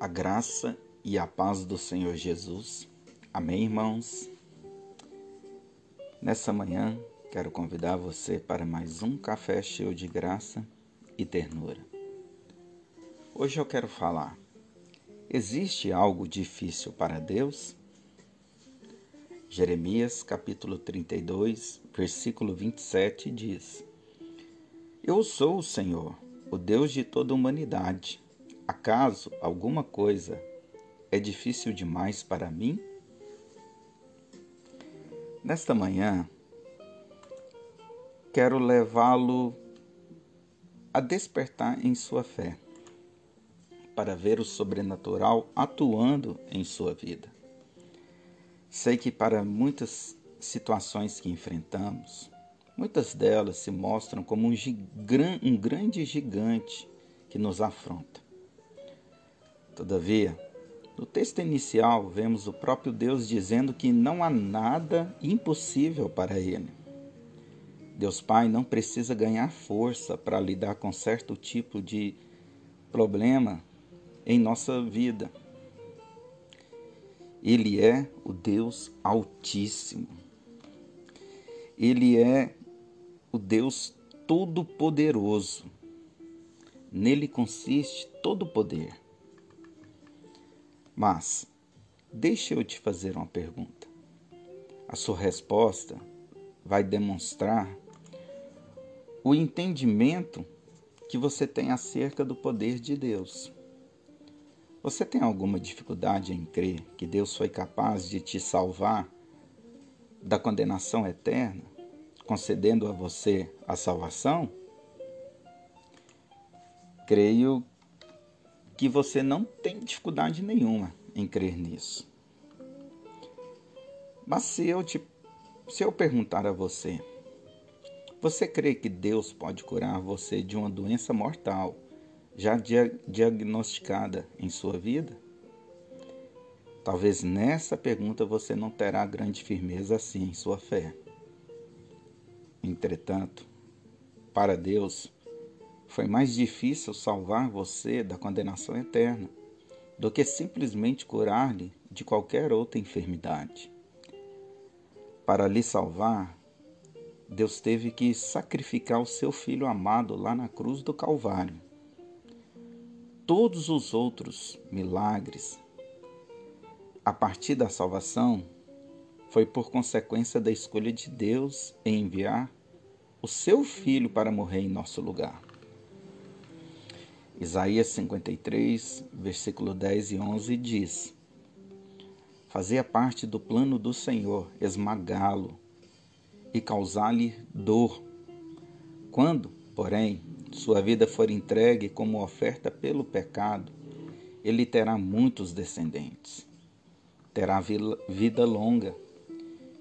A graça e a paz do Senhor Jesus. Amém, irmãos? Nessa manhã, quero convidar você para mais um café cheio de graça e ternura. Hoje eu quero falar: existe algo difícil para Deus? Jeremias capítulo 32, versículo 27 diz: Eu sou o Senhor, o Deus de toda a humanidade Acaso alguma coisa é difícil demais para mim? Nesta manhã, quero levá-lo a despertar em sua fé, para ver o sobrenatural atuando em sua vida. Sei que para muitas situações que enfrentamos, muitas delas se mostram como um, um grande gigante que nos afronta. Todavia, no texto inicial, vemos o próprio Deus dizendo que não há nada impossível para ele. Deus Pai não precisa ganhar força para lidar com certo tipo de problema em nossa vida. Ele é o Deus Altíssimo. Ele é o Deus Todo-Poderoso. Nele consiste todo o poder. Mas, deixe eu te fazer uma pergunta. A sua resposta vai demonstrar o entendimento que você tem acerca do poder de Deus. Você tem alguma dificuldade em crer que Deus foi capaz de te salvar da condenação eterna, concedendo a você a salvação? Creio que você não tem dificuldade nenhuma em crer nisso. Mas se eu, te, se eu perguntar a você, você crê que Deus pode curar você de uma doença mortal já dia, diagnosticada em sua vida? Talvez nessa pergunta você não terá grande firmeza assim em sua fé. Entretanto, para Deus, foi mais difícil salvar você da condenação eterna do que simplesmente curar-lhe de qualquer outra enfermidade. Para lhe salvar, Deus teve que sacrificar o seu filho amado lá na cruz do Calvário. Todos os outros milagres, a partir da salvação, foi por consequência da escolha de Deus em enviar o seu filho para morrer em nosso lugar. Isaías 53, versículo 10 e 11 diz: Fazia parte do plano do Senhor esmagá-lo e causar-lhe dor. Quando, porém, sua vida for entregue como oferta pelo pecado, ele terá muitos descendentes. Terá vida longa,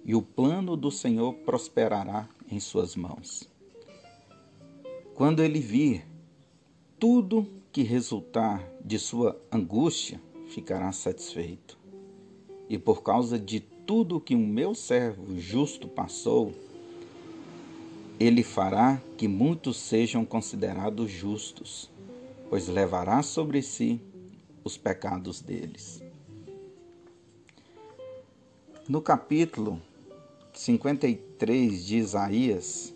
e o plano do Senhor prosperará em suas mãos. Quando ele vir tudo que resultar de sua angústia ficará satisfeito. E por causa de tudo que o meu servo justo passou, ele fará que muitos sejam considerados justos, pois levará sobre si os pecados deles. No capítulo 53 de Isaías,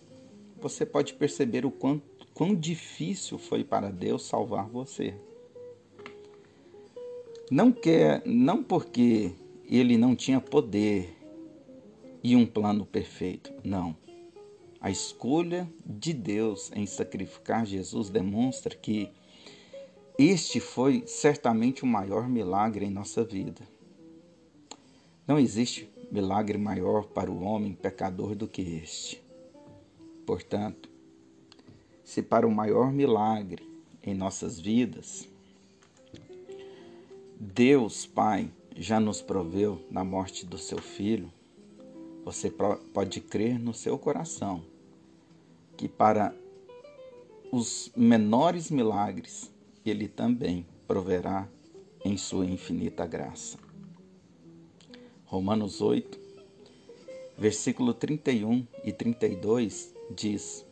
você pode perceber o quanto quão difícil foi para Deus salvar você. Não quer, não porque ele não tinha poder e um plano perfeito, não. A escolha de Deus em sacrificar Jesus demonstra que este foi certamente o maior milagre em nossa vida. Não existe milagre maior para o homem pecador do que este. Portanto, se para o maior milagre em nossas vidas, Deus Pai já nos proveu na morte do seu filho, você pode crer no seu coração que para os menores milagres ele também proverá em sua infinita graça. Romanos 8, versículo 31 e 32 diz: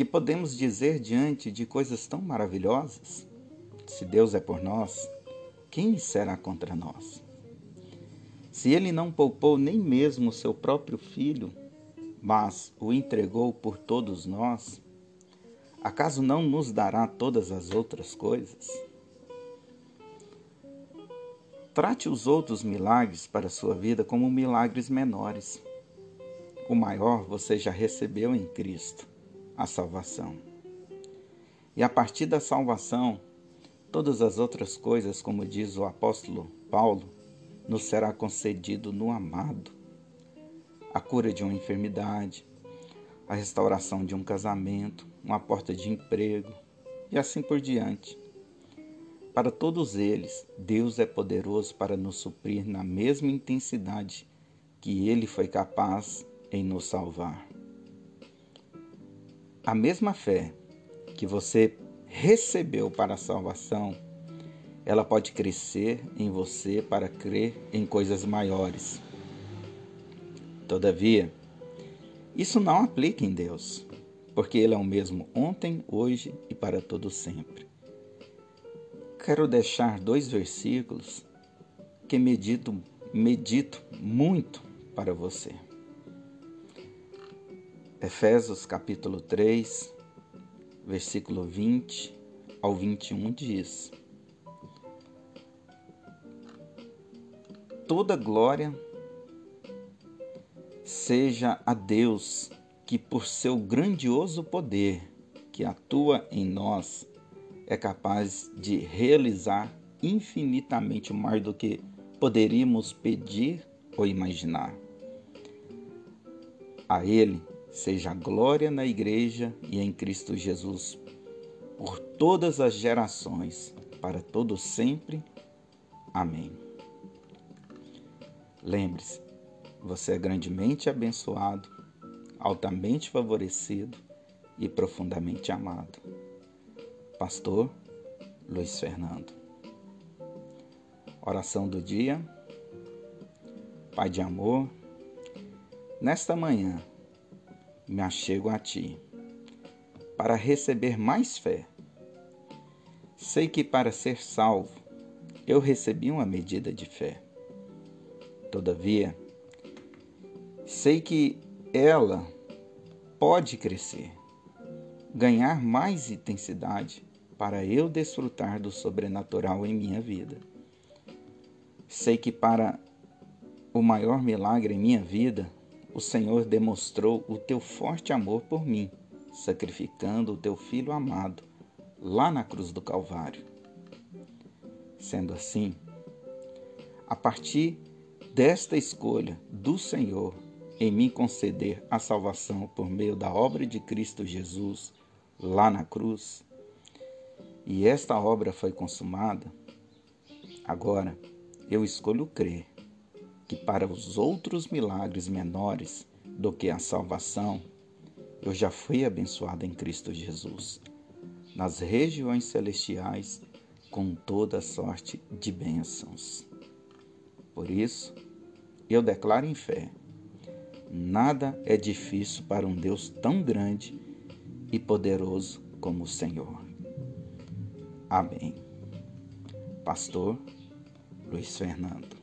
que podemos dizer diante de coisas tão maravilhosas? Se Deus é por nós, quem será contra nós? Se ele não poupou nem mesmo seu próprio filho, mas o entregou por todos nós, acaso não nos dará todas as outras coisas? Trate os outros milagres para a sua vida como milagres menores. O maior você já recebeu em Cristo, a salvação. E a partir da salvação, todas as outras coisas, como diz o apóstolo Paulo, nos será concedido no amado. A cura de uma enfermidade, a restauração de um casamento, uma porta de emprego e assim por diante. Para todos eles, Deus é poderoso para nos suprir na mesma intensidade que Ele foi capaz em nos salvar. A mesma fé que você recebeu para a salvação, ela pode crescer em você para crer em coisas maiores. Todavia, isso não aplica em Deus, porque Ele é o mesmo ontem, hoje e para todo sempre quero deixar dois versículos que medito, medito muito para você. Efésios capítulo 3, versículo 20 ao 21 diz: Toda glória seja a Deus que, por seu grandioso poder que atua em nós, é capaz de realizar infinitamente mais do que poderíamos pedir ou imaginar. A Ele seja a glória na Igreja e em Cristo Jesus, por todas as gerações, para todo sempre. Amém. Lembre-se, você é grandemente abençoado, altamente favorecido e profundamente amado. Pastor Luiz Fernando. Oração do dia. Pai de amor, nesta manhã me achego a Ti para receber mais fé. Sei que para ser salvo eu recebi uma medida de fé. Todavia, sei que ela pode crescer, ganhar mais intensidade para eu desfrutar do sobrenatural em minha vida. Sei que para o maior milagre em minha vida, o Senhor demonstrou o teu forte amor por mim, sacrificando o teu filho amado lá na cruz do Calvário. Sendo assim, a partir desta escolha do Senhor em me conceder a salvação por meio da obra de Cristo Jesus lá na cruz, e esta obra foi consumada, agora eu escolho crer que para os outros milagres menores do que a salvação, eu já fui abençoado em Cristo Jesus, nas regiões celestiais, com toda sorte de bênçãos. Por isso, eu declaro em fé: nada é difícil para um Deus tão grande e poderoso como o Senhor. Amém. Pastor Luiz Fernando.